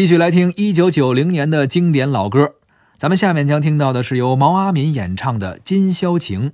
继续来听一九九零年的经典老歌，咱们下面将听到的是由毛阿敏演唱的《今宵情》，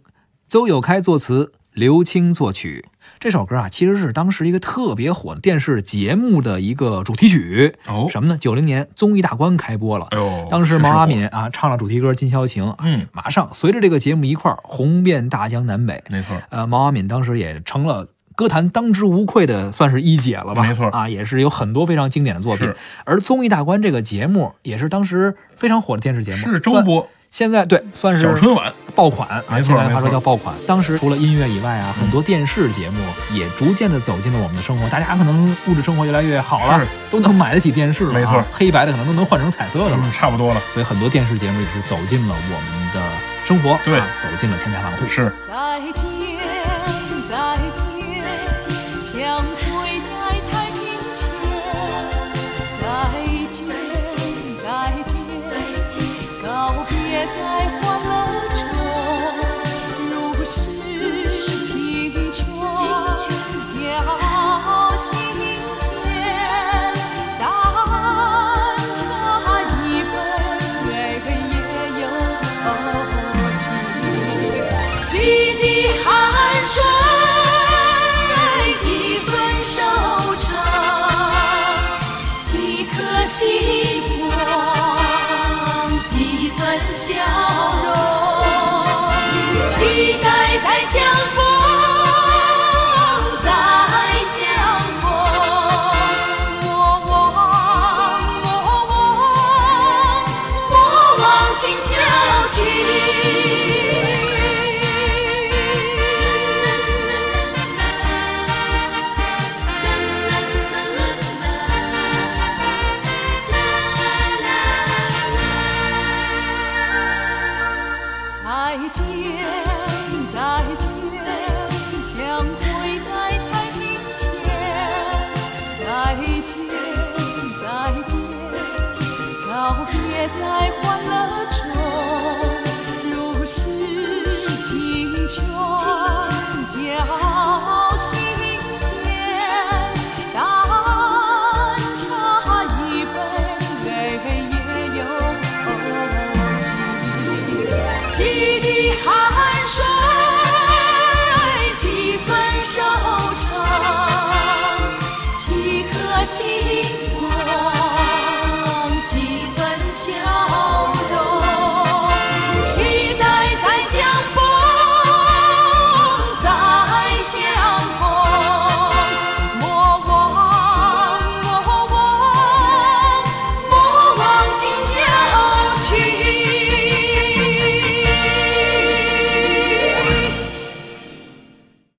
邹友开作词，刘青作曲。这首歌啊，其实是当时一个特别火的电视节目的一个主题曲。哦什么呢？九零年综艺大观开播了。哎呦，当时毛阿敏啊唱了主题歌《今宵情》，嗯，马上随着这个节目一块儿红遍大江南北。没错，呃，毛阿敏当时也成了歌坛当之无愧的，算是一姐了吧？没错啊，也是有很多非常经典的作品。而综艺大观这个节目也是当时非常火的电视节目，是周播现在对，算是小春晚，爆款啊，没错现在话说没错叫爆款。当时除了音乐以外啊，很多电视节目也逐渐的走进了我们的生活。大家可能物质生活越来越好了，都能买得起电视了啊，没错黑白的可能都能换成彩色的了。嗯，差不多了，所以很多电视节目也是走进了我们的生活，对啊走进了千家万户。是，再见，相今宵情。再见，再见，相会在彩屏前。再见，再见，告别在欢乐清泉浇心田，淡茶一杯也有情。几滴汗水，几分收成，几颗心。